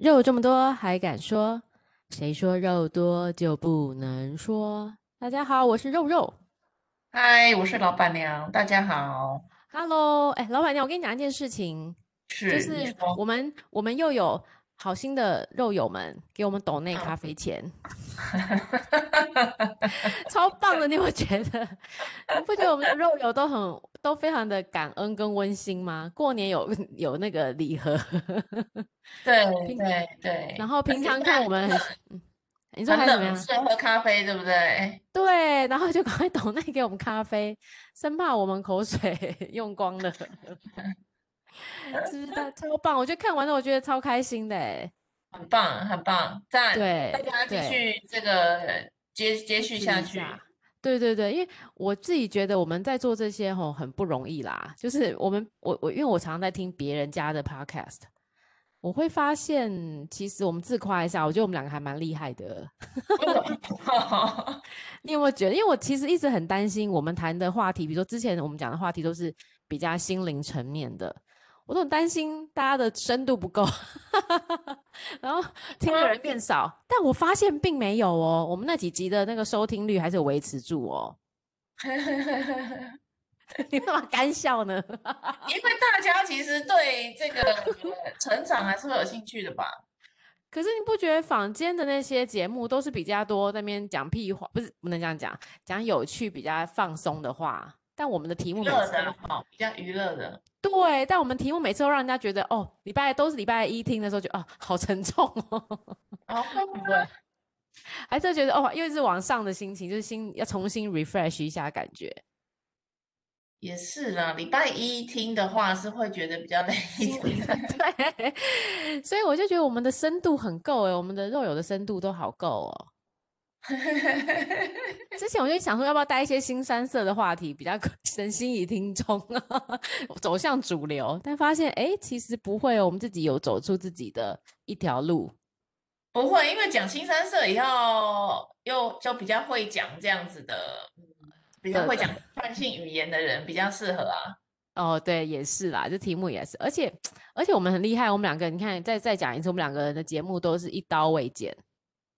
肉这么多还敢说？谁说肉多就不能说？大家好，我是肉肉。嗨，我是老板娘。大家好。Hello，哎，老板娘，我跟你讲一件事情，是就是我们我们又有好心的肉友们给我们抖内咖啡钱，超棒的，你有觉得？你不觉得我们的肉友都很都非常的感恩跟温馨吗？过年有 有那个礼盒，对对对。然后平常看我们很，嗯，你说还怎么样？是喝咖啡对不对？对，然后就赶快抖内给我们咖啡，生怕我们口水用光了。是不是超棒？我觉得看完了，我觉得超开心的，很棒，很棒，赞！对，大家继续这个接接续下去。对对对，因为我自己觉得我们在做这些吼很不容易啦。就是我们我我，因为我常常在听别人家的 podcast，我会发现其实我们自夸一下，我觉得我们两个还蛮厉害的。你有没有觉得？因为我其实一直很担心我们谈的话题，比如说之前我们讲的话题都是比较心灵层面的。我都很担心大家的深度不够，然后听的人变少，但我发现并没有哦，我们那几集的那个收听率还是有维持住哦。你干嘛干笑呢？因为大家其实对这个成长还是会有兴趣的吧？可是你不觉得坊间的那些节目都是比较多那边讲屁话，不是不能这样讲，讲有趣、比较放松的话？但我们的题目每次的好，比较娱乐的。对，但我们题目每次都让人家觉得哦，礼拜都是礼拜一听的时候就哦，好沉重哦。不会？还是觉得哦，又是往上的心情，就是心要重新 refresh 一下感觉。也是啦，礼拜一听的话是会觉得比较累 一点。对，所以我就觉得我们的深度很够哎，我们的肉友的深度都好够哦。之前我就想说，要不要带一些新三色的话题，比较神 心仪听众啊，走向主流。但发现，哎，其实不会哦，我们自己有走出自己的一条路。不会，因为讲新三色也要又就比较会讲这样子的，比较会讲惯性语言的人比较适合啊。哦，对，也是啦，这题目也是，而且 而且我们很厉害，我们两个你看，再再讲一次，我们两个人的节目都是一刀未剪。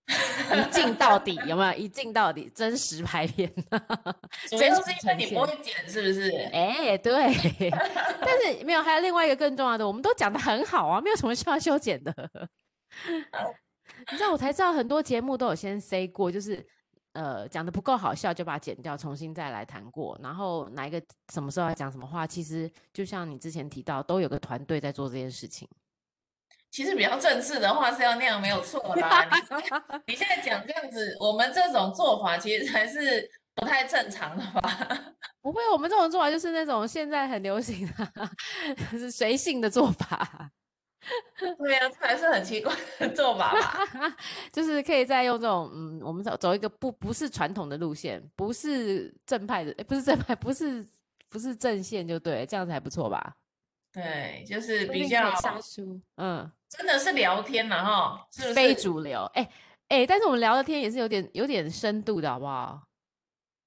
一镜到底有没有？一镜到底，真实拍片。主要是因为你不会剪，是不是？哎、欸，对。但是没有，还有另外一个更重要的，我们都讲的很好啊，没有什么需要修剪的。你知道，我才知道很多节目都有先 say 过，就是呃讲的不够好笑，就把它剪掉，重新再来谈过。然后哪一个什么时候要讲什么话，其实就像你之前提到，都有个团队在做这件事情。其实比较正式的话是要那样没有错啦。你你现在讲这样子，我们这种做法其实还是不太正常的吧？不会，我们这种做法就是那种现在很流行的，是随性的做法。对呀、啊，这还是很奇怪的做法吧？就是可以再用这种嗯，我们走走一个不不是传统的路线，不是正派的，不是正派，不是不是正线，就对，这样子还不错吧？对，就是比较嗯。真的是聊天了哈，是不是？非主流，哎、欸、哎、欸，但是我们聊的天也是有点有点深度的，好不好？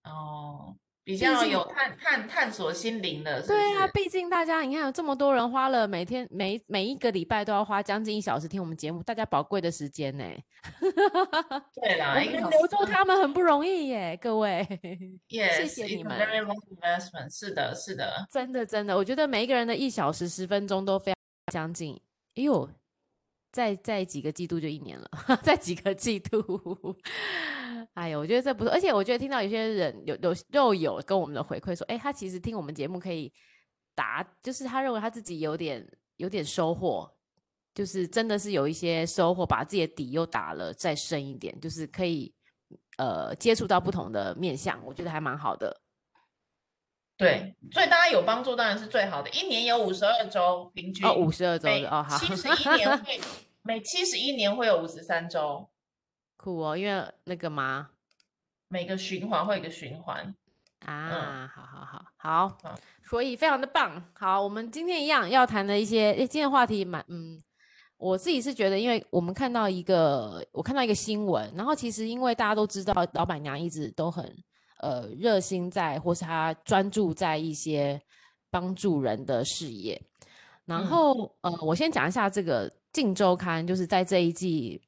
哦，比较有探探探索心灵的是是？对啊，毕竟大家你看有这么多人花了每天每每一个礼拜都要花将近一小时听我们节目，大家宝贵的时间呢。对啦，我们留住他们很不容易耶，各位。Yes, 谢谢你们。Very long investment，是的，是的，真的真的，我觉得每一个人的一小时十分钟都非常将近。哎呦。再再几个季度就一年了，再几个季度，哎呦，我觉得这不错，而且我觉得听到有些人有有肉友跟我们的回馈说，哎，他其实听我们节目可以答，就是他认为他自己有点有点收获，就是真的是有一些收获，把自己的底又打了再深一点，就是可以呃接触到不同的面相，我觉得还蛮好的。对，所以大家有帮助当然是最好的。一年有五十二周，平均哦，五十二周哦，好，七十一年会。每七十一年会有五十三周，酷哦！因为那个嘛，每个循环会有一个循环啊、嗯，好好好好，好，所以非常的棒。好，我们今天一样要谈的一些，诶，今天的话题蛮，嗯，我自己是觉得，因为我们看到一个，我看到一个新闻，然后其实因为大家都知道，老板娘一直都很呃热心在，或是她专注在一些帮助人的事业。然后、嗯、呃，我先讲一下这个《镜周刊》，就是在这一季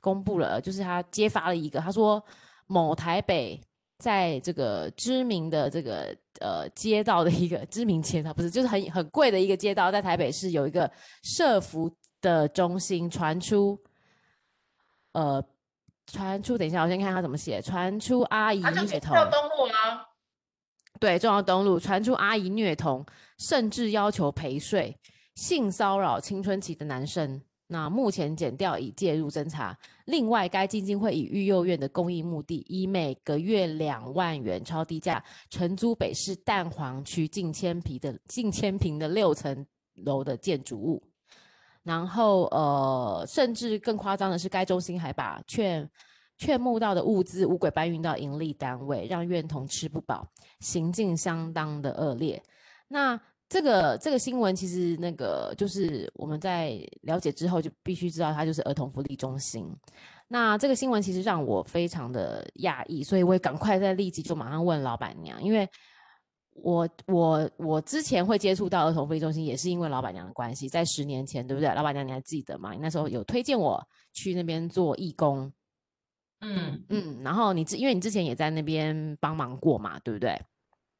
公布了，就是他揭发了一个，他说某台北在这个知名的这个呃街道的一个知名街道，不是，就是很很贵的一个街道，在台北市有一个社服的中心传出，呃，传出，等一下，我先看他怎么写，传出阿姨虐童，要登录啊，对，重要登录，传出阿姨虐童，甚至要求陪睡。性骚扰青春期的男生，那目前检调已介入侦查。另外，该基金会以育幼院的公益目的，以每个月两万元超低价承租北市蛋黄区近千坪的近千平的六层楼的建筑物。然后，呃，甚至更夸张的是，该中心还把劝劝募到的物资五轨搬运到盈利单位，让院童吃不饱，行径相当的恶劣。那这个这个新闻其实那个就是我们在了解之后就必须知道它就是儿童福利中心。那这个新闻其实让我非常的讶异，所以我也赶快在立即就马上问老板娘，因为我我我之前会接触到儿童福利中心也是因为老板娘的关系，在十年前对不对？老板娘你还记得吗？你那时候有推荐我去那边做义工，嗯嗯，然后你之因为你之前也在那边帮忙过嘛，对不对？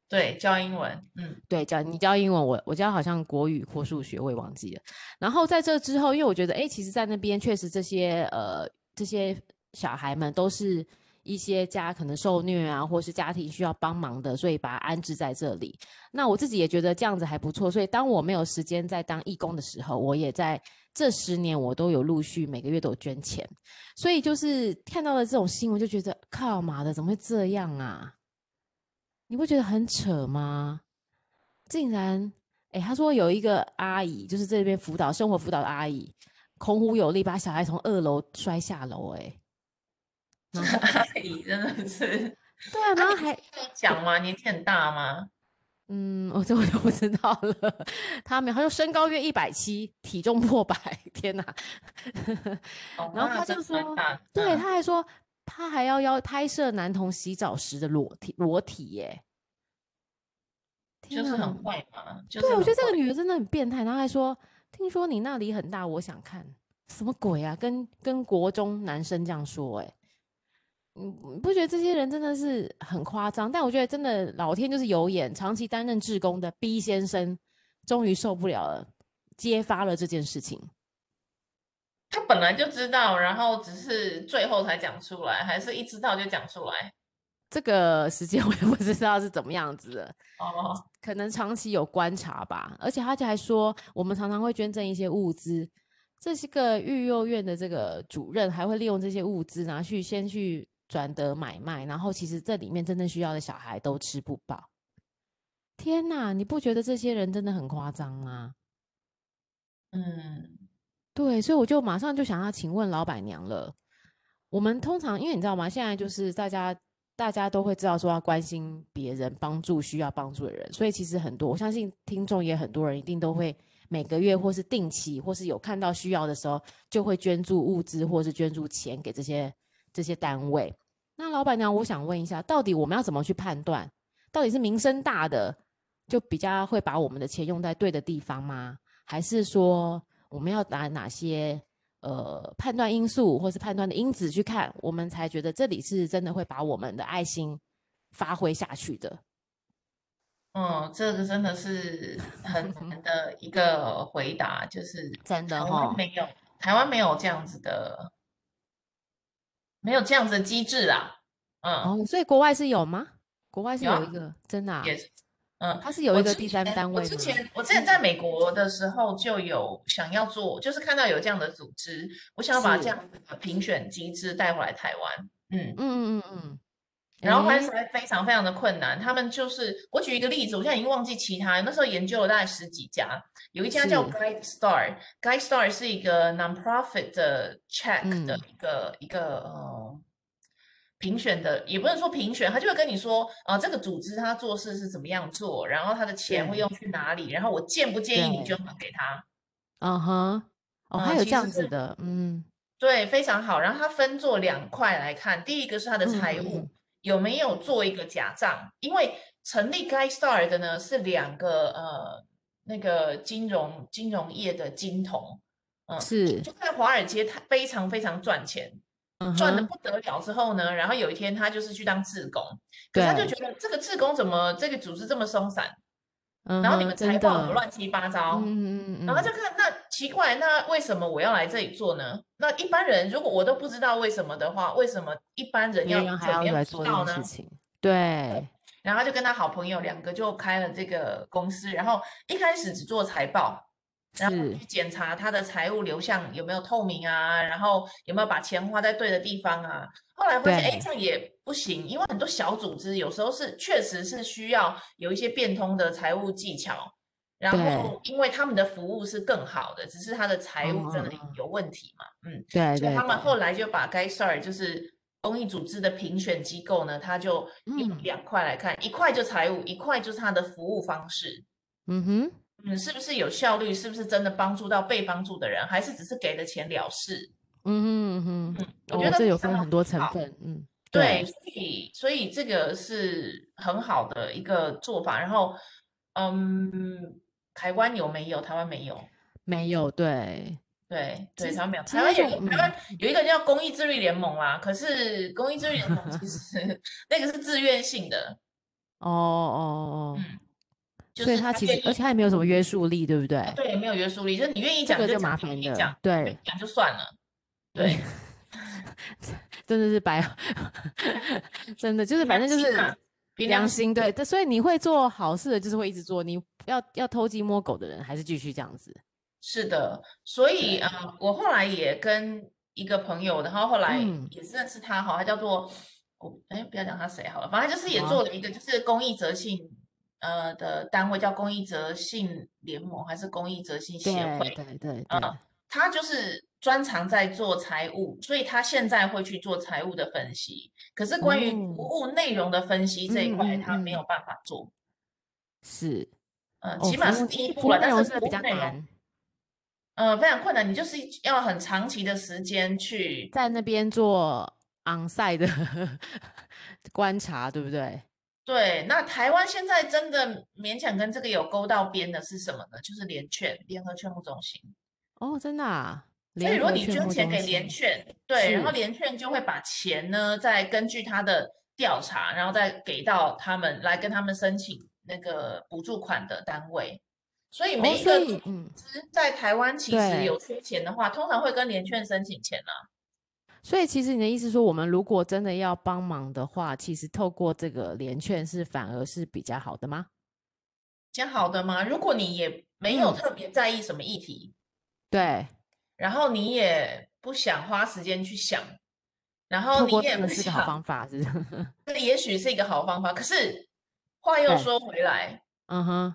对，教英文，嗯，对，教你教英文，我我教好像国语或数学，我也忘记了。然后在这之后，因为我觉得，哎，其实，在那边确实这些呃这些小孩们都是一些家可能受虐啊，或是家庭需要帮忙的，所以把他安置在这里。那我自己也觉得这样子还不错，所以当我没有时间在当义工的时候，我也在这十年我都有陆续每个月都有捐钱。所以就是看到了这种新闻，就觉得靠妈的，怎么会这样啊？你不觉得很扯吗？竟然，哎，他说有一个阿姨，就是这边辅导生活辅导的阿姨，孔武有力把小孩从二楼摔下楼，哎，阿姨真的是，对啊，然后还 讲吗？年纪很大吗？嗯，我这 我就不知道了。他没有，他说身高约一百七，体重破百，天哪！哦、然后他就说，对，他还说。他还要要拍摄男童洗澡时的裸体裸体耶，就是很坏嘛。就是、对，我觉得这个女的真的很变态。然后还说，听说你那里很大，我想看什么鬼啊？跟跟国中男生这样说，哎，你不觉得这些人真的是很夸张？但我觉得真的老天就是有眼，长期担任志工的 B 先生终于受不了了，揭发了这件事情。他本来就知道，然后只是最后才讲出来，还是一知道就讲出来？这个时间 我也不知道是怎么样子的哦，可能长期有观察吧。而且他就还说，我们常常会捐赠一些物资，这是个育幼院的这个主任还会利用这些物资拿去先去转得买卖，然后其实这里面真正需要的小孩都吃不饱。天哪，你不觉得这些人真的很夸张吗？嗯。对，所以我就马上就想要请问老板娘了。我们通常因为你知道吗？现在就是大家大家都会知道说要关心别人，帮助需要帮助的人。所以其实很多，我相信听众也很多人一定都会每个月或是定期或是有看到需要的时候，就会捐助物资或是捐助钱给这些这些单位。那老板娘，我想问一下，到底我们要怎么去判断？到底是名声大的就比较会把我们的钱用在对的地方吗？还是说？我们要拿哪些呃判断因素，或是判断的因子去看，我们才觉得这里是真的会把我们的爱心发挥下去的。嗯，这个真的是很 难的一个回答，就是真的哈，没有台湾没有这样子的，没有这样子的机制啊。嗯，哦，所以国外是有吗？国外是有一个，有真的.嗯，它是有一个第三单位。我之前我之前在美国的时候就有想要做，就是看到有这样的组织，我想要把这样的评选机制带回来台湾。嗯嗯嗯嗯嗯。然后还是非常非常的困难。他们就是我举一个例子，我现在已经忘记其他，那时候研究了大概十几家，有一家叫 Guide Star，Guide Star 是一个 non-profit 的 check 的一个一个呃。评选的也不能说评选，他就会跟你说啊、呃，这个组织他做事是怎么样做，然后他的钱会用去哪里，然后我建不建议你捐款给他？嗯哼，哦，还有这样子的，嗯，对，非常好。然后他分做两块来看，第一个是他的财务、嗯、有没有做一个假账，因为成立 Guide Star 的呢是两个呃那个金融金融业的金童，嗯，是就在华尔街，他非常非常赚钱，嗯、赚的不得了。之后呢，然后有一天他就是去当志工，可是他就觉得这个志工怎么这个组织这么松散，嗯，然后你们财报怎么乱七八糟，嗯嗯嗯，然后就看那奇怪，那为什么我要来这里做呢？那一般人如果我都不知道为什么的话，为什么一般人要还要来做这件事情？对。然后就跟他好朋友两个就开了这个公司，然后一开始只做财报，然后去检查他的财务流向有没有透明啊，然后有没有把钱花在对的地方啊。后来发现，哎，这样也不行，因为很多小组织有时候是确实是需要有一些变通的财务技巧，然后因为他们的服务是更好的，只是他的财务真的有问题嘛，嗯，对，对，所以他们后来就把该事儿就是。公益组织的评选机构呢，他就用两块来看，嗯、一块就财务，一块就是他的服务方式。嗯哼，嗯，是不是有效率？是不是真的帮助到被帮助的人？还是只是给了钱了事？嗯哼嗯哼，嗯，我觉得、哦、这有分很多成分。嗯，对，所以所以这个是很好的一个做法。然后，嗯，台湾有没有？台湾没有，没有。对。对对，台湾没有，台湾有台湾有一个叫公益自律联盟啦、啊。可是公益自律联盟其实 那个是自愿性的。哦哦哦，嗯，所以他其实而且他也没有什么约束力，对不对？对，也没有约束力，就是你愿意讲就麻烦的讲，对，讲就算了。对，真的是白，真的就是反正就是良心，对，所以你会做好事的，就是会一直做。你要要偷鸡摸狗的人，还是继续这样子。是的，所以呃，我后来也跟一个朋友，然后后来也是认识他哈，他叫做我哎，不要讲他谁好了，反正就是也做了一个就是公益责信呃的单位，叫公益责信联盟还是公益责信协会？对对对，呃，他就是专长在做财务，所以他现在会去做财务的分析。可是关于服务内容的分析这一块，他没有办法做。是，呃，起码是第一步了，但是比较难。呃，非常困难，你就是要很长期的时间去在那边做 on-site 的 观察，对不对？对，那台湾现在真的勉强跟这个有勾到边的是什么呢？就是联券联合券募中心。哦，真的啊？所以如果你捐钱给联券，对，然后联券就会把钱呢，再根据他的调查，然后再给到他们来跟他们申请那个补助款的单位。所以每一个组织在台湾其实有缺钱的话，通常会跟联券申请钱啊。所以其实你的意思说，我们如果真的要帮忙的话，其实透过这个联券是反而是比较好的吗？比较好的吗？如果你也没有特别在意什么议题，对，然后你也不想花时间去想，然后你也不是个好方法，是不是？这也许是一个好方法。可是话又说回来，嗯哼。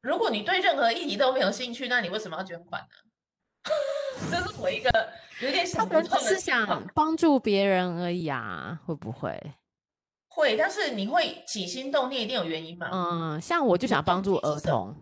如果你对任何议题都没有兴趣，那你为什么要捐款呢？这是我一个有点想不通的。是想帮助别人而已啊，会不会？会，但是你会起心动念一定有原因嘛？嗯，像我就想帮助儿童，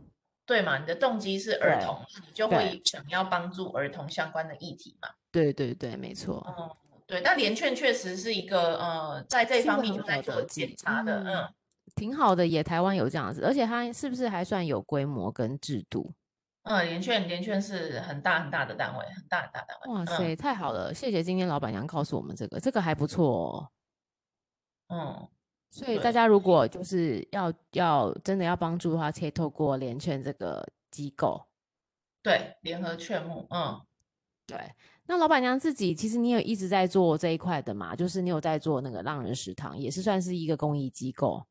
对嘛？你的动机是儿童，你就会想要帮助儿童相关的议题嘛？对对对，没错。嗯，对。那联券确实是一个呃，在这方面有在做检查的，嗯。挺好的，也台湾有这样子，而且它是不是还算有规模跟制度？嗯，联券联券是很大很大的单位，很大很大单位。哇塞，嗯、太好了！谢谢今天老板娘告诉我们这个，这个还不错哦。嗯，所以大家如果就是要要真的要帮助的话，可以透过联券这个机构。对，联合券募。嗯，对。那老板娘自己其实你有一直在做这一块的嘛？就是你有在做那个浪人食堂，也是算是一个公益机构。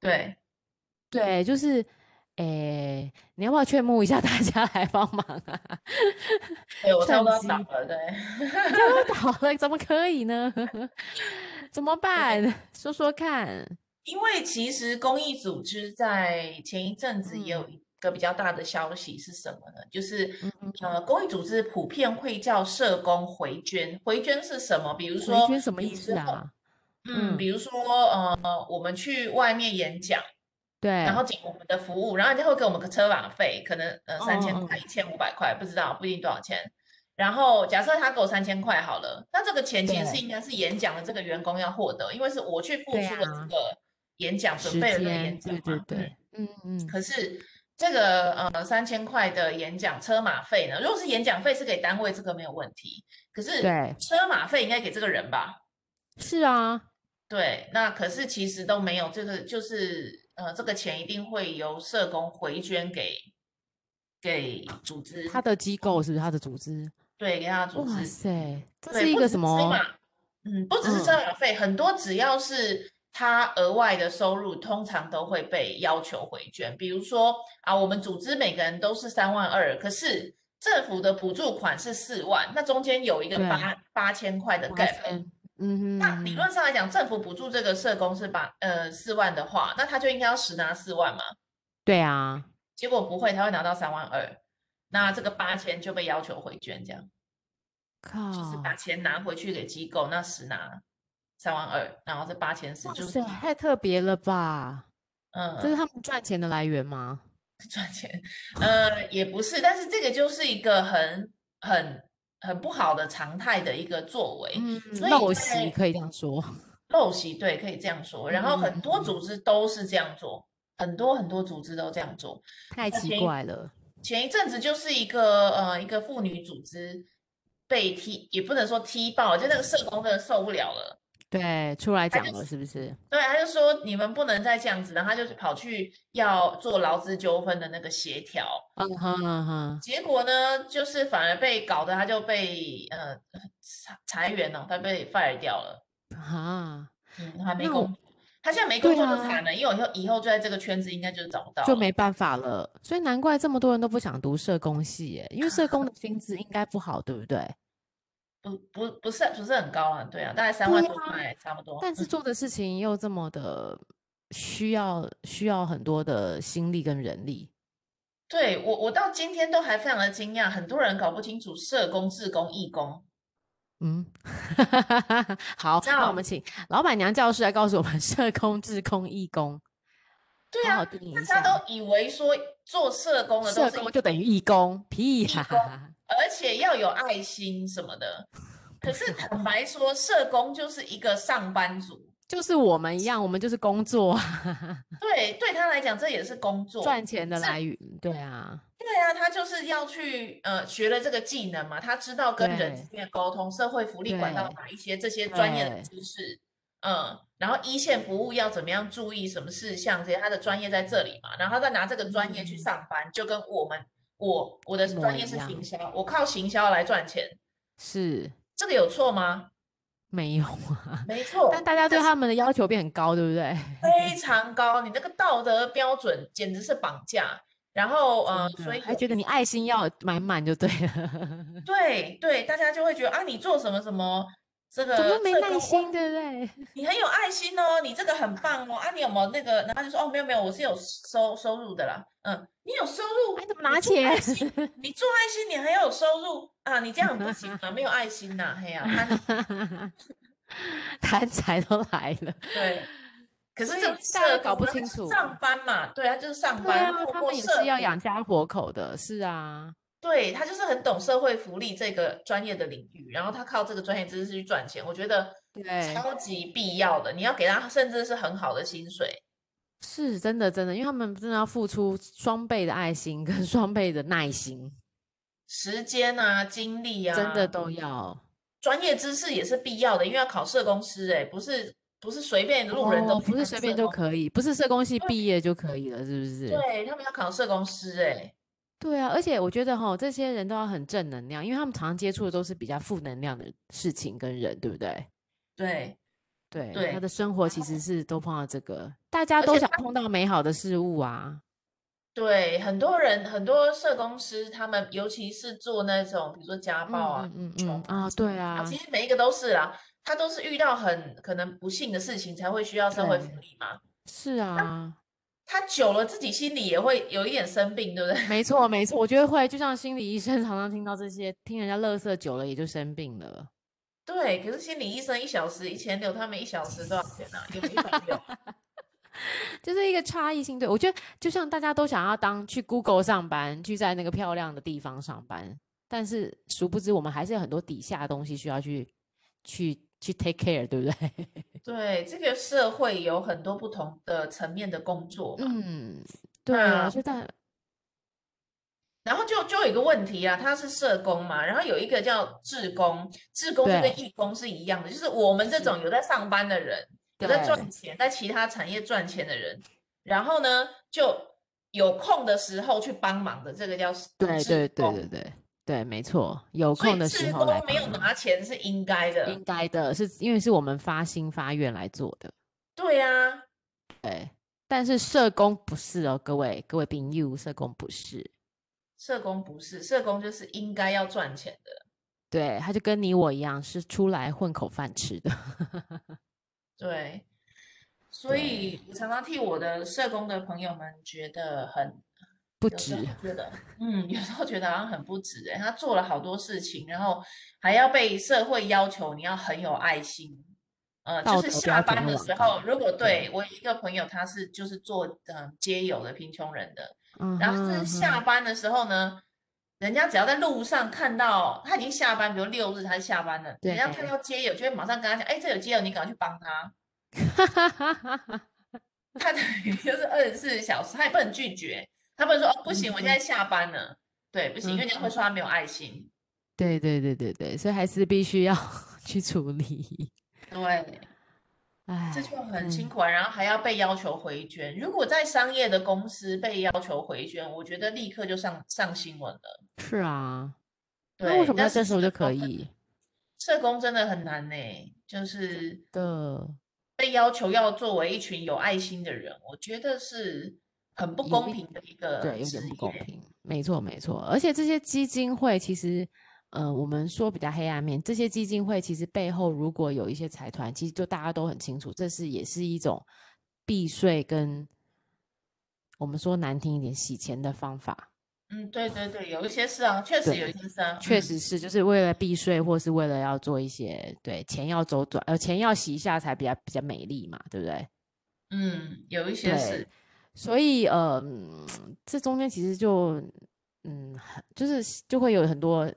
对，对，就是，诶，你要不要劝募一下大家来帮忙啊？对，我差不多倒了，对，差不多倒了，怎么可以呢？怎么办？说说看。因为其实公益组织在前一阵子也有一个比较大的消息是什么呢？嗯、就是呃，公益组织普遍会叫社工回捐，回捐是什么？比如说，回捐什么意思啊？嗯，比如说，呃，我们去外面演讲，对，然后请我们的服务，然后人家会给我们个车马费，可能呃三千块、一千五百块，不知道不一定多少钱。然后假设他给我三千块好了，那这个钱其实是应该是演讲的这个员工要获得，因为是我去付出了这个演讲，准备了这个演讲嘛，对对对，嗯嗯。可是这个呃三千块的演讲车马费呢？如果是演讲费是给单位，这个没有问题。可是对车马费应该给这个人吧？是啊，对，那可是其实都没有这个，就是呃这个钱一定会由社工回捐给给组织，他的机构是不是他的组织？对，给他的组织。哇塞，这是一个什么？嗯，不只是车马费，嗯、很多只要是。他额外的收入通常都会被要求回捐，比如说啊，我们组织每个人都是三万二，可是政府的补助款是四万，那中间有一个八八千块的 gap。嗯哼，那理论上来讲，政府补助这个社工是把呃四万的话，那他就应该要实拿四万嘛？对啊，结果不会，他会拿到三万二，那这个八千就被要求回捐，这样，靠，就是把钱拿回去给机构，那实拿。三万二，然后这八千四，就是太特别了吧？嗯，这是他们赚钱的来源吗？赚钱，呃，也不是，但是这个就是一个很很很不好的常态的一个作为，嗯，陋习可以这样说，陋习对，可以这样说。然后很多组织都是这样做，嗯、很多很多组织都这样做，太奇怪了。前一阵子就是一个呃一个妇女组织被踢，也不能说踢爆，就那个社工真的受不了了。对，出来讲了是不是？对，他就说你们不能再这样子，然后他就跑去要做劳资纠纷的那个协调。嗯哼嗯哼。结果呢，就是反而被搞得他就被呃裁员了，他被 fire 掉了。啊，嗯，还没工，他现在没工作就惨了，因为以后以后就在这个圈子应该就找不到，就没办法了。所以难怪这么多人都不想读社工系耶，因为社工的薪资应该不好，对不对？不不不是不是很高啊，对啊，大概三万多块，啊、差不多。但是做的事情又这么的需要、嗯、需要很多的心力跟人力。对我我到今天都还非常的惊讶，很多人搞不清楚社工、志工、义工。嗯，好，那我们请老板娘教师来告诉我们 社工、志工、义工。对啊，大家都以为说做社工的社工就等于义工，屁呀！而且要有爱心什么的，可是坦白说，社工就是一个上班族，就是我们一样，我们就是工作。对，对他来讲，这也是工作，赚钱的来源。对啊，对啊，他就是要去呃学了这个技能嘛，他知道跟人之间沟通、社会福利管道哪一些这些专业的知识，嗯，然后一线服务要怎么样注意什么事项，这些他的专业在这里嘛，然后再拿这个专业去上班，嗯、就跟我们。我我的专业是行销，我靠行销来赚钱，是这个有错吗？没有啊，没错。但大家对他们的要求变很高，对不对？非常高，你那个道德标准简直是绑架。然后呃，所以还觉得你爱心要满满就对了。对对，大家就会觉得啊，你做什么什么。这个怎么没耐心，对不对？你很有爱心哦，你这个很棒哦。啊，你有没有那个？然后就说哦，没有没有，我是有收收入的啦。嗯，你有收入，你怎么拿钱？你做爱心，你还要有收入啊？你这样不行啊，没有爱心呐，嘿呀，贪 财都来了。对，可是这大家搞不清楚。上班嘛，对啊，就是上班，他们也是要养家活口的，是啊。对，他就是很懂社会福利这个专业的领域，然后他靠这个专业知识去赚钱，我觉得超级必要的。你要给他甚至是很好的薪水，是真的真的，因为他们真的要付出双倍的爱心跟双倍的耐心、时间啊、精力啊，真的都要。专业知识也是必要的，因为要考社工师，哎，不是不是随便路人都、哦、不是随便就可以，不是社工系毕业就可以了，是不是？对，他们要考社工师，哎。对啊，而且我觉得哈，这些人都要很正能量，因为他们常常接触的都是比较负能量的事情跟人，对不对？对，对，对，他的生活其实是都碰到这个，大家都想碰到美好的事物啊。对，很多人，很多社工师，他们尤其是做那种，比如说家暴啊，嗯嗯，嗯啊，对啊，其实每一个都是啦，他都是遇到很可能不幸的事情才会需要社会福利嘛。是啊。他久了，自己心里也会有一点生病，对不对？没错，没错，我觉得会，就像心理医生常常听到这些，听人家乐色久了也就生病了。对，可是心理医生一小时一千六，他们一小时多少钱呢？有一百六，就是一个差异性。对，我觉得就像大家都想要当去 Google 上班，去在那个漂亮的地方上班，但是殊不知我们还是有很多底下的东西需要去去。去 take care，对不对？对，这个社会有很多不同的层面的工作嘛。嗯，对啊，就在然后就就有一个问题啊，他是社工嘛，然后有一个叫志工，志工就跟义工是一样的，就是我们这种有在上班的人，有在赚钱，在其他产业赚钱的人，然后呢就有空的时候去帮忙的，这个叫对对对对对对，没错，有空的时候来。没有拿钱是应该的，应该的，是因为是我们发心发愿来做的。对呀、啊，对，但是社工不是哦，各位各位朋友，社工不是。社工不是，社工就是应该要赚钱的。对，他就跟你我一样，是出来混口饭吃的。对，所以我常常替我的社工的朋友们觉得很不值，觉得嗯，有时候觉得好像很不值哎。他做了好多事情，然后还要被社会要求你要很有爱心。呃，就是下班的时候，如果对，我一个朋友，他是就是做呃街友的贫穷人的。然后是下班的时候呢，嗯、人家只要在路上看到他已经下班，比如六日他是下班了，人家看到街友就会马上跟他讲，哎，这有街友，你赶快去帮他。他等于就是二十四小时，他也不能拒绝，他不能说哦不行，我现在下班了，嗯、对，不行，因为人家会说他没有爱心。对对对对对，所以还是必须要 去处理。对。哎，这就很辛苦啊，嗯，然后还要被要求回捐。如果在商业的公司被要求回捐，我觉得立刻就上上新闻了。是啊，对，那为什么这时候就可以？社工真的很难呢，就是的被要求要作为一群有爱心的人，我觉得是很不公平的一个，对，有点不公平。没错，没错，而且这些基金会其实。呃，我们说比较黑暗面，这些基金会其实背后如果有一些财团，其实就大家都很清楚，这是也是一种避税跟我们说难听一点洗钱的方法。嗯，对对对，有一些是啊，确实有一些是啊，确实是，就是为了避税，或是为了要做一些对钱要周转，呃，钱要洗一下才比较比较美丽嘛，对不对？嗯，有一些是，所以呃，这中间其实就嗯，就是就会有很多。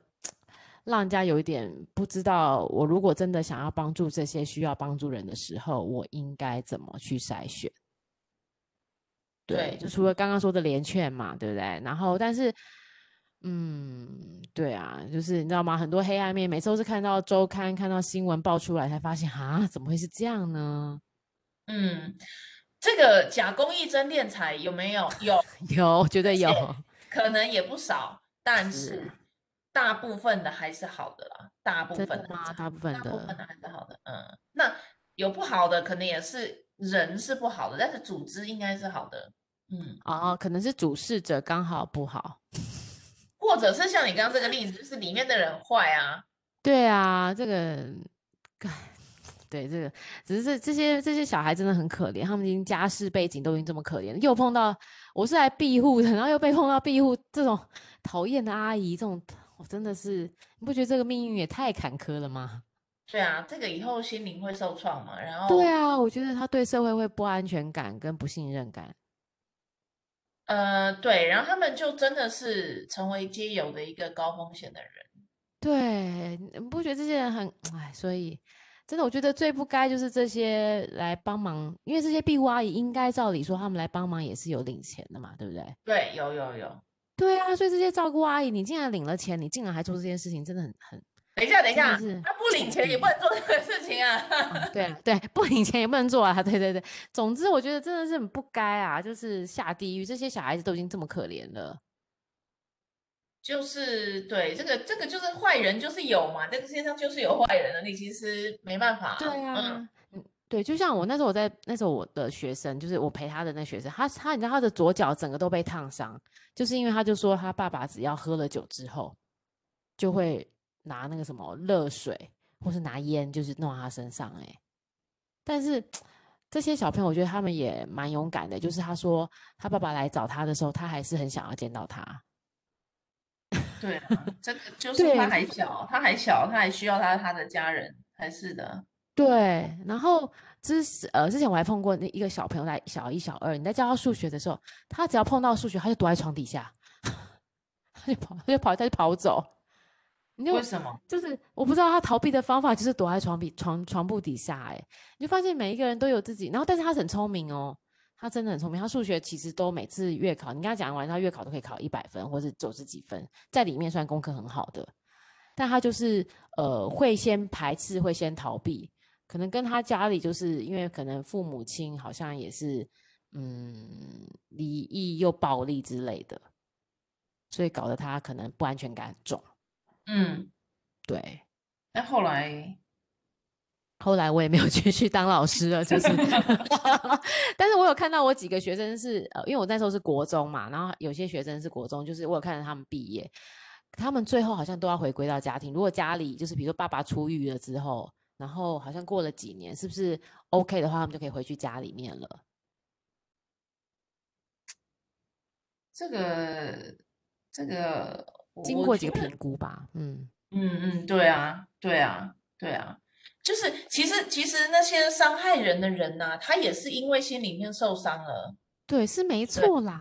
让人家有一点不知道，我如果真的想要帮助这些需要帮助人的时候，我应该怎么去筛选？对，就除了刚刚说的连券嘛，对不对？然后，但是，嗯，对啊，就是你知道吗？很多黑暗面，每次都是看到周刊、看到新闻爆出来，才发现啊，怎么会是这样呢？嗯，这个假公益真敛财有没有？有，有，绝对有，可能也不少，但是。大部分的还是好的啦，大部分的，大部分的，大部分的还是好的。嗯，那有不好的，可能也是人是不好的，但是组织应该是好的。嗯，哦，可能是主事者刚好不好，或者是像你刚刚这个例子，就是里面的人坏啊。对啊，这个，对这个，只是这这些这些小孩真的很可怜，他们已经家世背景都已经这么可怜，又碰到我是来庇护的，然后又被碰到庇护这种讨厌的阿姨这种。我、哦、真的是，你不觉得这个命运也太坎坷了吗？对啊，这个以后心灵会受创嘛。然后，对啊，我觉得他对社会会不安全感跟不信任感。呃，对，然后他们就真的是成为街友的一个高风险的人。对，你不觉得这些人很哎？所以真的，我觉得最不该就是这些来帮忙，因为这些庇护阿姨应该照理说他们来帮忙也是有领钱的嘛，对不对？对，有有有。对啊，所以这些照顾阿姨，你竟然领了钱，你竟然还做这件事情，真的很很。等一下，等一下，他不领钱也不能做这个事情啊。哦、对对，不领钱也不能做啊。对对对，总之我觉得真的是很不该啊，就是下地狱。这些小孩子都已经这么可怜了，就是对这个这个就是坏人就是有嘛，这个世界上就是有坏人的，你其实没办法。对啊。嗯对，就像我那时候，我在那时候我的学生，就是我陪他的那学生，他他你知道他的左脚整个都被烫伤，就是因为他就说他爸爸只要喝了酒之后，就会拿那个什么热水或是拿烟，就是弄他身上。哎，但是这些小朋友，我觉得他们也蛮勇敢的，就是他说他爸爸来找他的时候，他还是很想要见到他。对啊，这个就是他还小，他还小，他还需要他他的家人，还是的。对，然后之呃之前我还碰过那一个小朋友，在小一、小二，你在教他数学的时候，他只要碰到数学，他就躲在床底下，他就跑，他就跑，他就跑走。你就为什么？就是我不知道他逃避的方法，就是躲在床底床床铺底下。哎，你就发现每一个人都有自己，然后但是他很聪明哦，他真的很聪明。他数学其实都每次月考，你跟他讲完，他月考都可以考一百分，或是九十几分，在里面算功课很好的。但他就是呃，会先排斥，会先逃避，可能跟他家里就是因为可能父母亲好像也是嗯离异又暴力之类的，所以搞得他可能不安全感很重。嗯，对。那后来。后来我也没有继续当老师了，就是，但是我有看到我几个学生是，呃，因为我那时候是国中嘛，然后有些学生是国中，就是我有看到他们毕业，他们最后好像都要回归到家庭。如果家里就是比如说爸爸出狱了之后，然后好像过了几年，是不是 OK 的话，他们就可以回去家里面了？这个，这个经过几个评估吧，嗯嗯嗯，对啊，对啊，对啊。就是其实其实那些伤害人的人呐、啊，他也是因为心里面受伤了，对，是没错啦。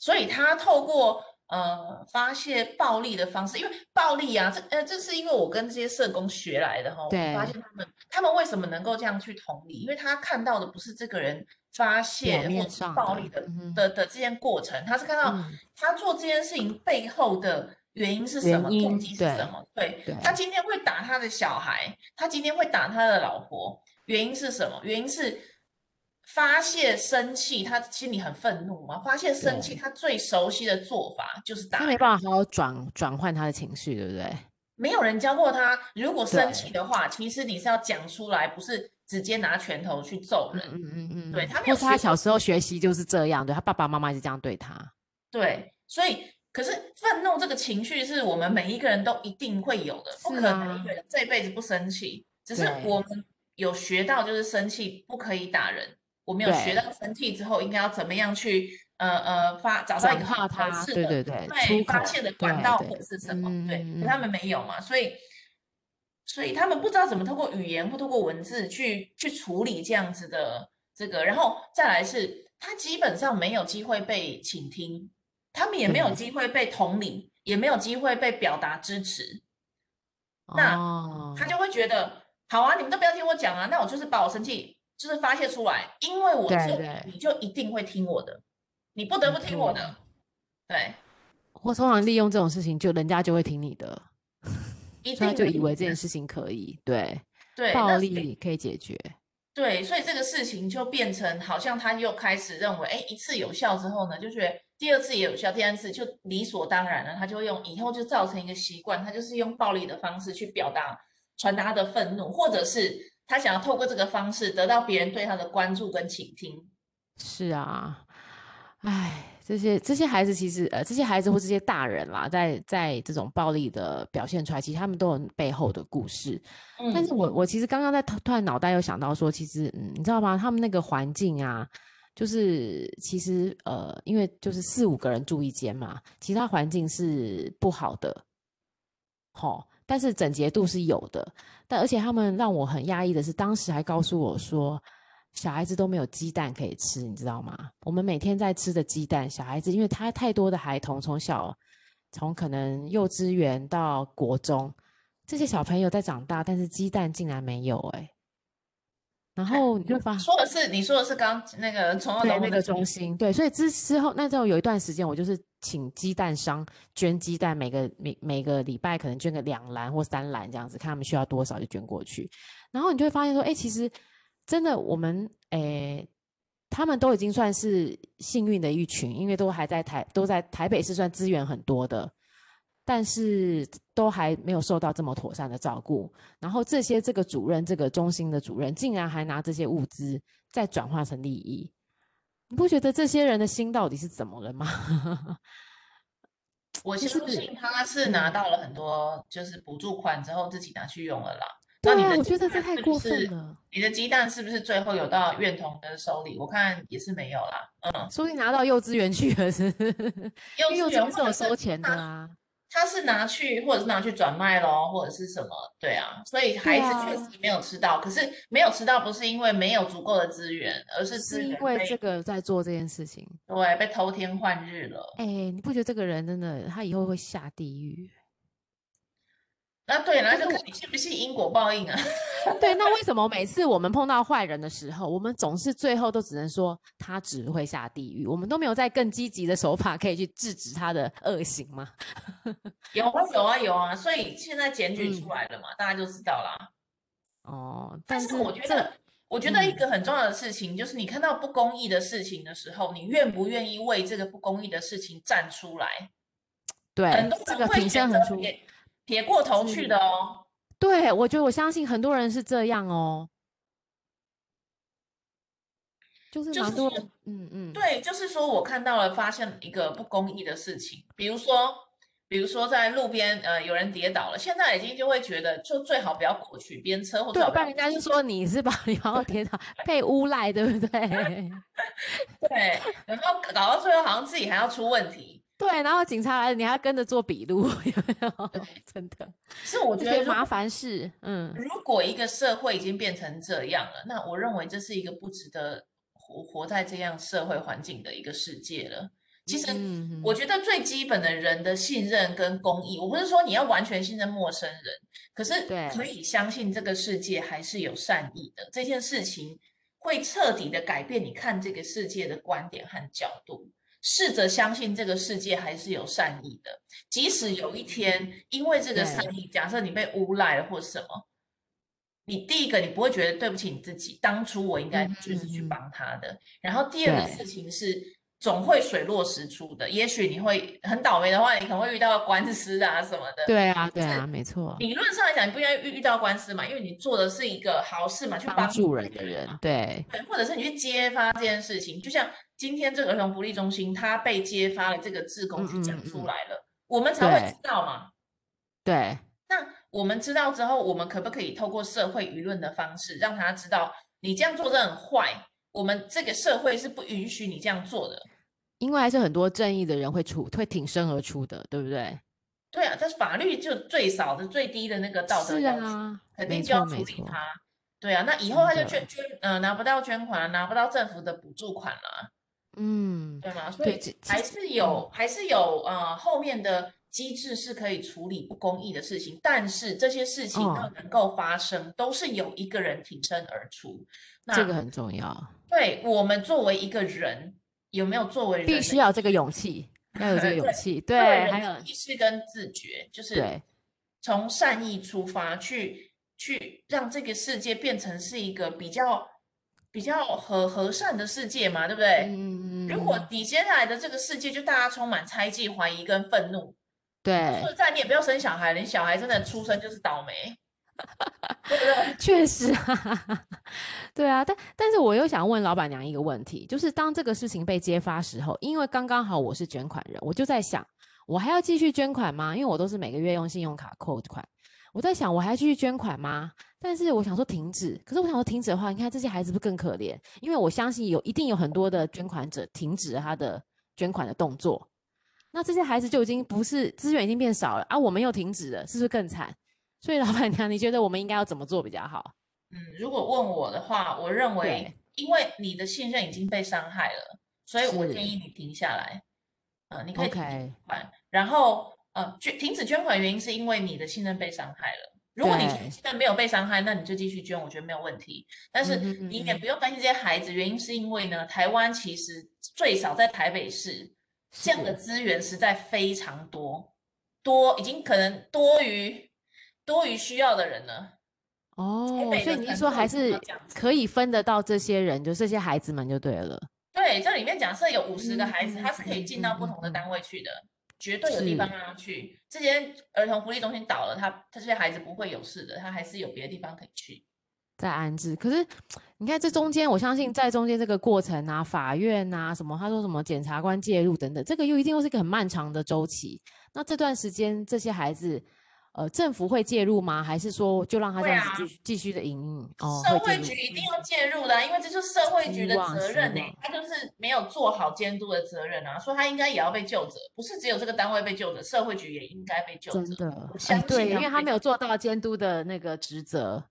所以他透过呃发泄暴力的方式，因为暴力啊，这呃这是因为我跟这些社工学来的哈，我发现他们他们为什么能够这样去同理，因为他看到的不是这个人发泄或者暴力的的、嗯、的这件过程，他是看到他做这件事情背后的。原因是什么？动机是什么？对，对，他今天会打他的小孩，他今天会打他的老婆，原因是什么？原因是发泄生气，他心里很愤怒嘛。发泄生气，他最熟悉的做法就是打。他没办法好好转转换他的情绪，对不对？没有人教过他，如果生气的话，其实你是要讲出来，不是直接拿拳头去揍人。嗯嗯嗯，对，他没有。他小时候学习就是这样，对，他爸爸妈妈是这样对他。对，所以。可是愤怒这个情绪是我们每一个人都一定会有的，不可能一个人这辈子不生气。只是我们有学到，就是生气不可以打人。我们有学到生气之后应该要怎么样去呃呃发找到一个合适的对对对对发泄的管道或者是什么？对，可他们没有嘛，所以所以他们不知道怎么透过语言或透过文字去去处理这样子的这个，然后再来是他基本上没有机会被倾听。他们也没有机会被同理，也没有机会被表达支持，那他就会觉得，好啊，你们都不要听我讲啊，那我就是把我生气就是发泄出来，因为我就你就一定会听我的，你不得不听我的，对。我通常利用这种事情，就人家就会听你的，一定就以为这件事情可以，对对，暴力可以解决。对，所以这个事情就变成好像他又开始认为，哎，一次有效之后呢，就觉得第二次也有效，第三次就理所当然了，他就会用以后就造成一个习惯，他就是用暴力的方式去表达、传达他的愤怒，或者是他想要透过这个方式得到别人对他的关注跟倾听。是啊，哎。这些这些孩子其实呃，这些孩子或这些大人啦，在在这种暴力的表现出来，其实他们都有背后的故事。嗯，但是我我其实刚刚在突然脑袋又想到说，其实嗯，你知道吗？他们那个环境啊，就是其实呃，因为就是四五个人住一间嘛，其他环境是不好的，齁，但是整洁度是有的。但而且他们让我很压抑的是，当时还告诉我说。小孩子都没有鸡蛋可以吃，你知道吗？我们每天在吃的鸡蛋，小孩子因为他太多的孩童从小从可能幼稚园到国中，这些小朋友在长大，但是鸡蛋竟然没有哎、然后你就 发说的是你说的是刚那个从对那个中心对，所以之之后那时候有一段时间，我就是请鸡蛋商捐鸡蛋，每个每每个礼拜可能捐个两篮或三篮这样子，看他们需要多少就捐过去。然后你就会发现说，哎，其实。真的，我们诶，他们都已经算是幸运的一群，因为都还在台，都在台北是算资源很多的，但是都还没有受到这么妥善的照顾。然后这些这个主任，这个中心的主任，竟然还拿这些物资再转化成利益，你不觉得这些人的心到底是怎么了吗？我相信他是拿到了很多就是补助款之后，自己拿去用了啦。对啊，我觉得这太过分了。你的鸡蛋是不是最后有到院童的手里？我看也是没有啦。嗯，说不定拿到幼稚园去了是？幼稚园是有收钱的啊。他是拿去，或者是拿去转卖咯，或者是什么？对啊，所以孩子确实没有吃到。可是没有吃到，不是因为没有足够的资源，而是是因为这个在做这件事情。对，被偷天换日了。哎，你不觉得这个人真的，他以后会下地狱？那对，那就看你信不信因果报应啊。对，那为什么每次我们碰到坏人的时候，我们总是最后都只能说他只会下地狱，我们都没有在更积极的手法可以去制止他的恶行吗？有啊，有啊，有啊，所以现在检举出来了嘛，嗯、大家就知道啦。哦，但是我觉得，我觉得一个很重要的事情、嗯、就是，你看到不公义的事情的时候，你愿不愿意为这个不公义的事情站出来？对，很多人会选择撇撇过头去的哦。对，我觉得我相信很多人是这样哦，就是蛮多人，嗯嗯，对，就是说我看到了，发现一个不公义的事情，比如说，比如说在路边，呃，有人跌倒了，现在已经就会觉得，就最好不要过去，边车或者，对，不然人家就说你是把 你然后跌倒被诬赖，对不对？对，然后搞到最后好像自己还要出问题。对，然后警察来了，你还要跟着做笔录，有没有？真的，是我觉得麻烦事。嗯，如果一个社会已经变成这样了，那我认为这是一个不值得活活在这样社会环境的一个世界了。其实，我觉得最基本的人的信任跟公益，我不是说你要完全信任陌生人，可是可以相信这个世界还是有善意的。这件事情会彻底的改变你看这个世界的观点和角度。试着相信这个世界还是有善意的，即使有一天因为这个善意，假设你被诬赖了或什么，你第一个你不会觉得对不起你自己，当初我应该就是去帮他的。然后第二个事情是。总会水落石出的，也许你会很倒霉的话，你可能会遇到官司啊什么的。对啊，对啊，没错。理论上来讲，你不应该遇遇到官司嘛，因为你做的是一个好事嘛，去帮助人的人。对，对，或者是你去揭发这件事情，就像今天这个儿童福利中心，他被揭发了，这个志工去讲出来了，嗯嗯嗯，我们才会知道嘛。对。那我们知道之后，我们可不可以透过社会舆论的方式，让他知道你这样做的很坏？我们这个社会是不允许你这样做的，因为还是很多正义的人会出，会挺身而出的，对不对？对啊，但是法律就最少的、最低的那个道德要求，啊、肯定就要处理他。对啊，那以后他就捐捐，呃，拿不到捐款，拿不到政府的补助款了。嗯，对吗？所以还是有，还是有，呃，后面的机制是可以处理不公义的事情，但是这些事情要能够发生，哦、都是有一个人挺身而出。那这个很重要。对，我们作为一个人，有没有作为人必须要这个勇气，要有这个勇气。对，对还有意识跟自觉，就是从善意出发，去去让这个世界变成是一个比较比较和和善的世界嘛，对不对？嗯，如果你接下来的这个世界就大家充满猜忌、怀疑跟愤怒，对，说实在，你也不要生小孩，你小孩真的出生就是倒霉。对不对？确实啊，对啊，但但是我又想问老板娘一个问题，就是当这个事情被揭发时候，因为刚刚好我是捐款人，我就在想，我还要继续捐款吗？因为我都是每个月用信用卡扣款，我在想我还要继续捐款吗？但是我想说停止，可是我想说停止的话，你看这些孩子不更可怜？因为我相信有一定有很多的捐款者停止了他的捐款的动作，那这些孩子就已经不是资源已经变少了啊，我们又停止了，是不是更惨？所以，老板娘，你觉得我们应该要怎么做比较好？嗯，如果问我的话，我认为，因为你的信任已经被伤害了，所以我建议你停下来。嗯、呃，你可以停捐款.然后呃，捐停止捐款原因是因为你的信任被伤害了。如果你现在没有被伤害，那你就继续捐，我觉得没有问题。但是你也不用担心这些孩子，原因是因为呢，台湾其实最少在台北市这样的资源实在非常多，多已经可能多于。多于需要的人了？哦，所以你是说还是可以分得到这些人，就这些孩子们就对了。对，这里面假设有五十个孩子，嗯、他是可以进到不同的单位去的，嗯、绝对有地方让他去。这些儿童福利中心倒了，他这些孩子不会有事的，他还是有别的地方可以去在安置。可是你看这中间，我相信在中间这个过程啊，法院啊什么，他说什么检察官介入等等，这个又一定又是一个很漫长的周期。那这段时间这些孩子。呃，政府会介入吗？还是说就让他这样子继续继续的营运？啊、哦，社会局一定要介入的，因为这就是社会局的责任呢、欸。他就是没有做好监督的责任啊，所以他应该也要被救责。不是只有这个单位被救责，社会局也应该被救责。真的，相信、哎、对，因为他没有做到监督的那个职责。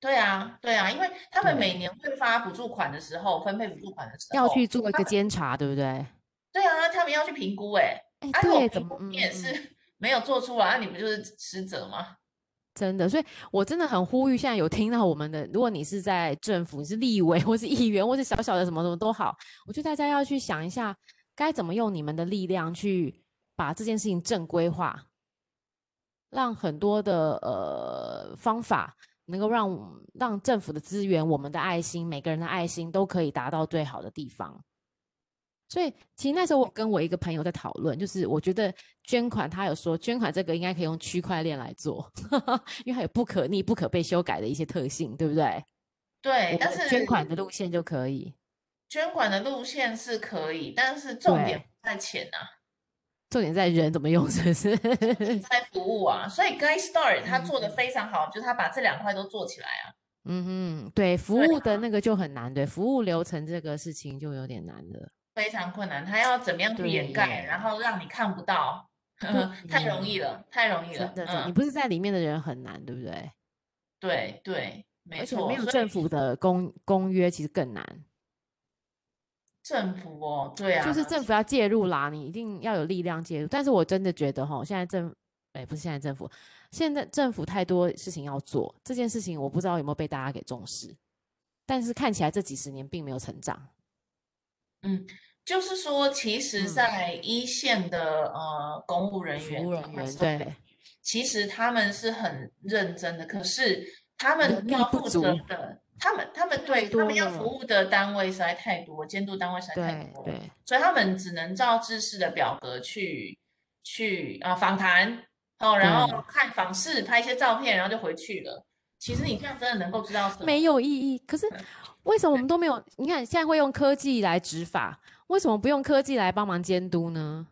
对啊，对啊，因为他们每年会发补助款的时候，分配补助款的时候要去做一个监察，对不对？对啊，他们要去评估、欸，哎，哎，对，怎么也是。没有做出来，那你不就是失责吗？真的，所以我真的很呼吁，现在有听到我们的，如果你是在政府，你是立委，或是议员，或是小小的什么什么都好，我觉得大家要去想一下，该怎么用你们的力量去把这件事情正规化，让很多的呃方法能够让让政府的资源、我们的爱心、每个人的爱心都可以达到最好的地方。所以，其实那时候我跟我一个朋友在讨论，就是我觉得捐款，他有说捐款这个应该可以用区块链来做，因为它有不可逆、不可被修改的一些特性，对不对？对，但是捐款的路线就可以。捐款的路线是可以，但是重点在钱啊，重点在人怎么用，是不是？在服务啊，所以 Guy Star 他做的非常好，嗯、就是他把这两块都做起来啊。嗯哼，对，服务的那个就很难，对，服务流程这个事情就有点难了。非常困难，他要怎么样去掩盖，然后让你看不到，太容易了，太容易了。真的，你不是在里面的人很难，对不对？对对，没错。而且没有政府的公公约，其实更难。政府哦，对啊，就是政府要介入啦，你一定要有力量介入。但是我真的觉得哈，现在政，哎，不是现在政府，现在政府太多事情要做，这件事情我不知道有没有被大家给重视。但是看起来这几十年并没有成长。嗯，就是说，其实，在一线的、嗯、呃公务人员，服务人员对，其实他们是很认真的，可是他们要负责的，他们他们对他们要服务的单位实在太多，监督单位实在太多，对，对，所以他们只能照制式的表格去去啊访谈哦，然后看访视，拍一些照片，然后就回去了。其实你这样真的能够知道什么？没有意义，可是。为什么我们都没有？你看，现在会用科技来执法，为什么不用科技来帮忙监督呢？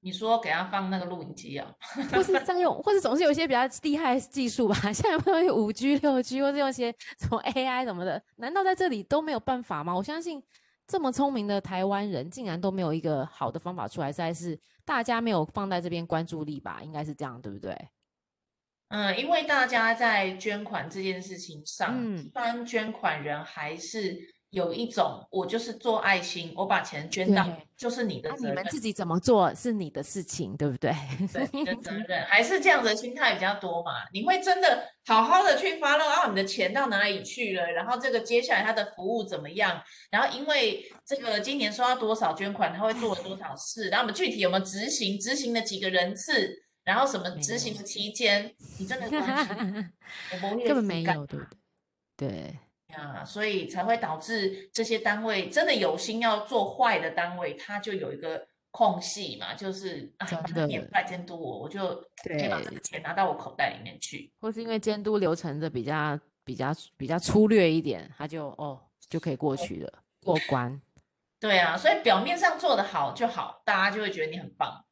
你说给他放那个录影机啊，或是这样用，或是总是有一些比较厉害的技术吧？现在会用五 G、六 G，或是用一些什么 AI 什么的，难道在这里都没有办法吗？我相信这么聪明的台湾人，竟然都没有一个好的方法出来，实在是大家没有放在这边关注力吧？应该是这样，对不对？嗯，因为大家在捐款这件事情上，嗯，一般捐款人还是有一种，我就是做爱心，我把钱捐到，就是你的责任。你们自己怎么做是你的事情，对不对？对，你的 责任还是这样的心态比较多嘛？你会真的好好的去 follow 啊，你的钱到哪里去了？然后这个接下来他的服务怎么样？然后因为这个今年收到多少捐款，他会做了多少事？然后我们具体有没有执行？执行了几个人次？然后什么执行的期间，你真的关系 根本没有，对不对？对呀，所以才会导致这些单位真的有心要做坏的单位，他就有一个空隙嘛，就是啊，你来监督我，我就可以把这个钱拿到我口袋里面去，或是因为监督流程的比较比较比较粗略一点，他就哦就可以过去了，过关。对啊，所以表面上做得好就好，大家就会觉得你很棒，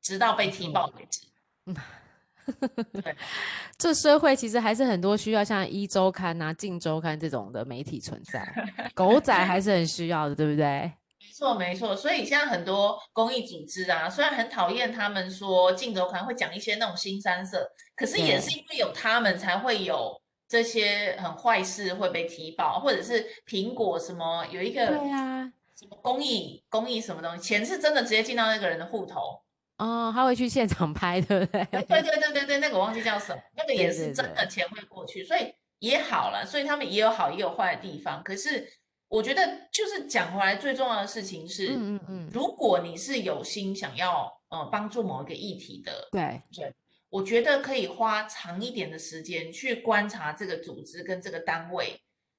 直到被踢爆为止。这社会其实还是很多需要像一周刊啊、镜周刊这种的媒体存在，狗仔还是很需要的，对不对？没错，没错。所以现在很多公益组织啊，虽然很讨厌他们说镜周刊会讲一些那种新三色，可是也是因为有他们才会有这些很坏事会被提报，或者是苹果什么有一个对啊，什么公益公益什么东西，钱是真的直接进到那个人的户头。哦，他会去现场拍，对不对？对对对对对，那个我忘记叫什么，那个也是真的钱会过去，对对对，所以也好了，所以他们也有好也有坏的地方。可是我觉得，就是讲回来最重要的事情是，嗯嗯嗯，如果你是有心想要呃帮助某一个议题的，对对，我觉得可以花长一点的时间去观察这个组织跟这个单位，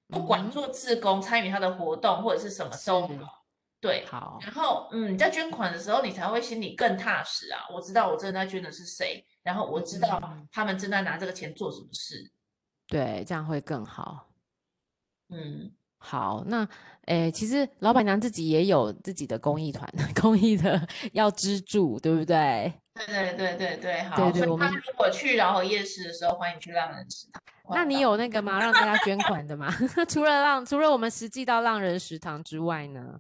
不管做志工参与他的活动或者是什么都好。对，好。然后，嗯，你在捐款的时候，你才会心里更踏实啊。我知道我正在捐的是谁，然后我知道他们正在拿这个钱做什么事。对，这样会更好。嗯，好。那，诶，其实老板娘自己也有自己的公益团，公益的要资助，对不对？对对对对对，好。对对，我们如果去饶河夜市的时候，欢迎去浪人食堂。那你有那个吗？让大家捐款的吗？除了让，除了我们实际到浪人食堂之外呢？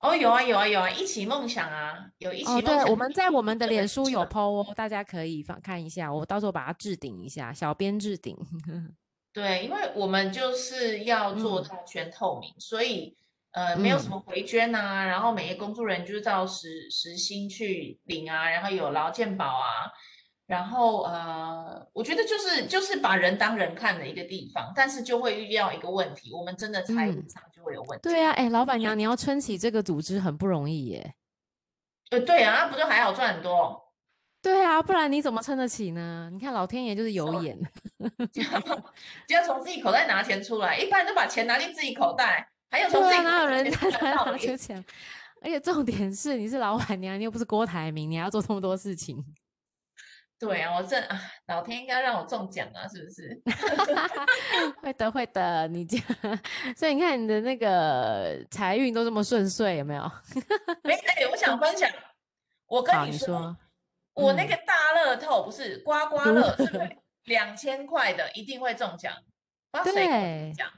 哦，有啊，有啊，有啊，一起梦想啊，有一起梦想。哦，对，我们在我们的脸书有 po 哦，大家可以放看一下，我到时候把它置顶一下，小编置顶。对，因为我们就是要做到全透明，嗯、所以呃，没有什么回捐啊，嗯、然后每个工作人员就是照实实薪去领啊，然后有劳健保啊，然后呃，我觉得就是就是把人当人看的一个地方，但是就会遇到一个问题，我们真的财务上就会有问题。嗯、对呀、啊，哎，老板娘，你要撑起这个组织很不容易耶。呃，对啊，那不就还好赚很多？对啊，不然你怎么撑得起呢？你看老天爷就是有眼，就要从自己口袋拿钱出来，一般都把钱拿进自己口袋，还有从自己口袋哪有人拿出钱？而且重点是你是老板娘，你又不是郭台铭，你还要做这么多事情。对啊，我这啊，老天应该让我中奖啊，是不是？会的，会的，你这样，所以你看你的那个财运都这么顺遂，有没有？哎哎，我想分享，我跟你说，你说我那个大乐透不是刮刮乐，两千块的一定会中奖，不知道谁跟讲。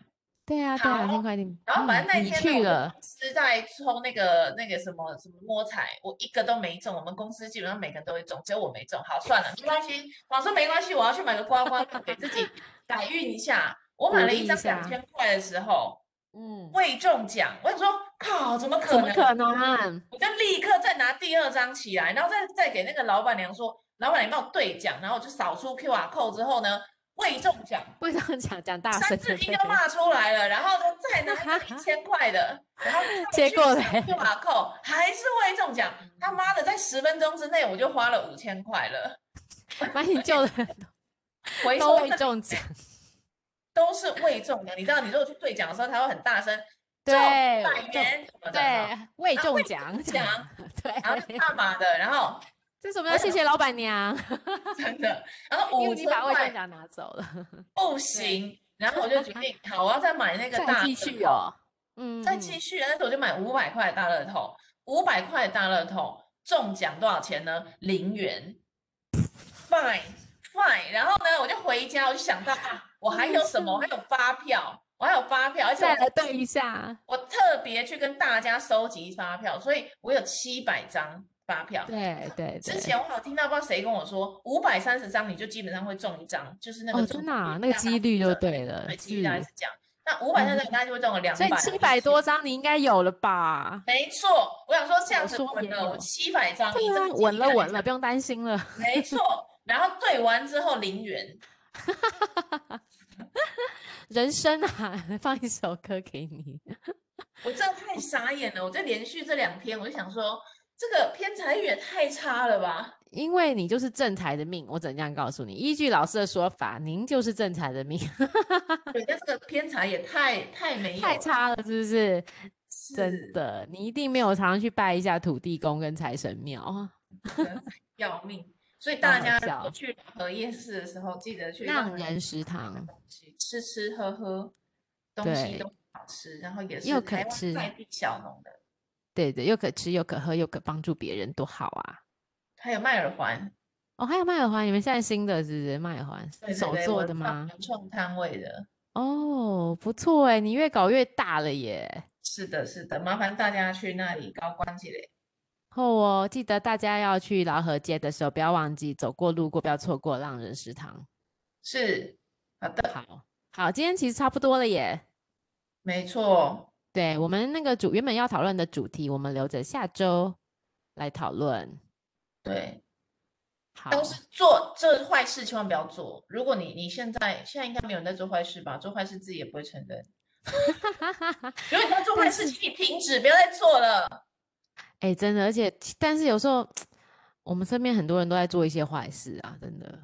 对啊，对啊，两千块定。然后反正那天去了，公司在抽那个那个什么什么摸彩，我一个都没中。我们公司基本上每个人都会中，只有我没中。好，算了，没关系。我说没关系，我要去买个刮刮乐给自己改运一下。我买了一张两千块的时候，嗯，未中奖。我想说，靠，怎么可能？怎么可能？我就立刻再拿第二张起来，然后再再给那个老板娘说，老板娘帮我兑奖，然后我就扫出 QR code 之后呢。未中奖，未中奖，讲大声，三字经都骂出来了，然后就再拿一千块的，然后结果呢？就把扣，还是未中奖。他妈的，在十分钟之内我就花了五千块了，把你救的回收未中奖，都是未中奖。你知道，你如果去兑奖的时候，他会很大声，对，百元什么的，对，未中奖奖，对，然后大码的，然后。这是我们要谢谢老板娘，真的。然后五千块未中奖拿走了，不行。然后我就决定，好，我要再买那个大继续哦，嗯，再继续。那时候我就买五百块的大乐透，五百块的大乐透中奖多少钱呢？零元。Fine fine。然后呢，我就回家，我就想到啊，我还有什么？我还有发票，我还有发票，而且再来对一下。我特别去跟大家收集发票，所以我有七百张。发票，对 对，之前我好听到不知道谁跟我说，五百三十张你就基本上会中一张，就是那个真的那个几率就对了，对，几率大概是这样。那五百三十张应该就会中了两百，所以七百多张你应该有了吧？没错，我想说这样子稳了，我七百张，你这稳了稳了，不用担心了。没错，然后兑完之后零元，人生啊，放一首歌给你，我真的太傻眼了，我就连续这两天我就想说。这个偏财运也太差了吧！因为你就是正财的命，我怎样告诉你？依据老师的说法，您就是正财的命。对，但这个偏财也太太没有太差了，是不是？是真的，你一定没有常常去拜一下土地公跟财神庙，要命！所以大家去和夜市的时候，记得去浪人食堂吃吃喝喝，东西都好吃，然后也是又可吃在地小农的。对对，又可吃又可喝又可帮助别人，多好啊！还有麦耳环哦，还有麦耳环，你们现在新的是不是麦耳环？对对对，手做的吗？原创摊位的哦，不错哎，你越搞越大了耶！是的，是的，麻烦大家去那里高关起来。后哦，记得大家要去劳合街的时候，不要忘记走过路过，不要错过浪人食堂。是，好的，好，好，今天其实差不多了耶。没错。对，我们那个主原本要讨论的主题，我们留着下周来讨论。对，好。但是做这坏事千万不要做。如果你你现在现在应该没有人在做坏事吧？做坏事自己也不会承认。如果你在做坏事，请你停止，不要再做了。哎，真的，而且但是有时候我们身边很多人都在做一些坏事啊，真的。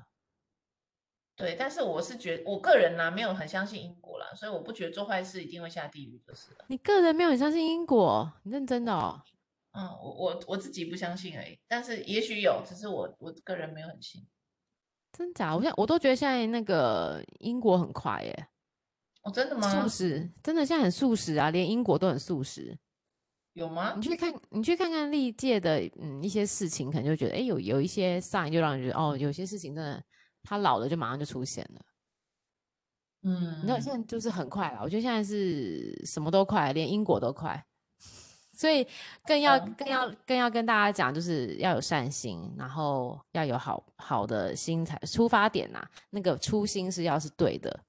对，但是我是觉得，我个人呢、啊、没有很相信因果啦，所以我不觉得做坏事一定会下地狱就是了。你个人没有很相信因果，你认真的哦？嗯，我我我自己不相信而已，但是也许有，只是我我个人没有很信。真假？我现我都觉得现在那个因果很快耶。哦，真的吗？素食，真的现在很素食啊，连因果都很素食。有吗？你去看，你去看看历届的嗯一些事情，可能就觉得哎有有一些 sign 就让人觉得哦，有些事情真的。他老了就马上就出现了，嗯，你知道现在就是很快了。我觉得现在是什么都快，连因果都快，所以更要更要更要跟大家讲，就是要有善心，然后要有好好的心才出发点呐、啊，那个初心是要是对的，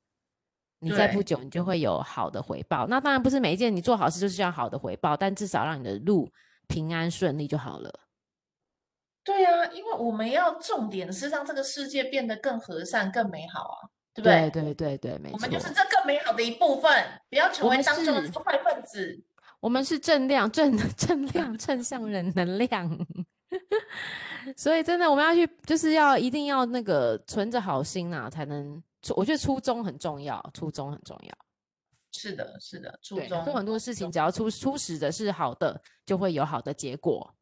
你在不久你就会有好的回报。那当然不是每一件你做好事就是要好的回报，但至少让你的路平安顺利就好了。对啊，因为我们要重点是让这个世界变得更和善、更美好啊，对不对？对对对对，没错。我们就是这更美好的一部分，不要成为当中的坏分子。我们是正量、正 正量、正向人能量。所以真的，我们要去，就是要一定要那个存着好心啊，才能。我觉得初衷很重要，初衷很重要。是的，是的，初衷。做很多事情，只要初初始的是好的，就会有好的结果。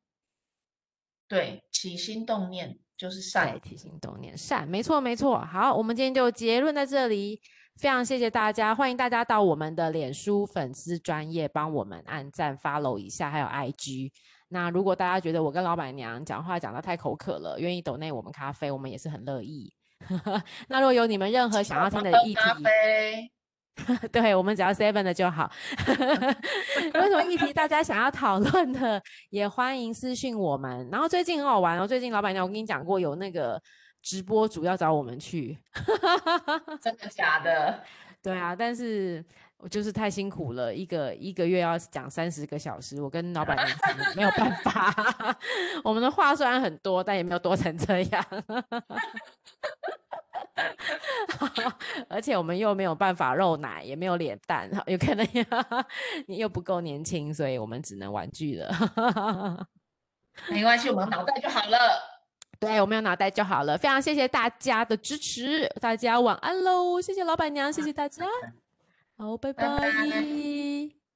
对，起心动念就是善。起心动念善，没错没错。好，我们今天就结论在这里。非常谢谢大家，欢迎大家到我们的脸书粉丝专页帮我们按赞 follow 一下，还有 IG。那如果大家觉得我跟老板娘讲话讲得太口渴了，愿意抖内我们咖啡，我们也是很乐意。那如果有你们任何想要听的议题，对，我们只要 seven 的就好。有什么议题大家想要讨论的，也欢迎私信我们。然后最近很好玩哦，最近老板娘我跟你讲过，有那个直播主要找我们去，真的假的？对啊，但是我就是太辛苦了，一个一个月要讲三十个小时，我跟老板娘没有办法。我们的话虽然很多，但也没有多成这样。而且我们又没有办法肉奶，也没有脸蛋，有可能 你又不够年轻，所以我们只能玩具了。没关系，我们脑袋就好了。对，我们有脑袋就好了。非常谢谢大家的支持，大家晚安喽！谢谢老板娘，谢谢大家。好，拜拜。拜拜。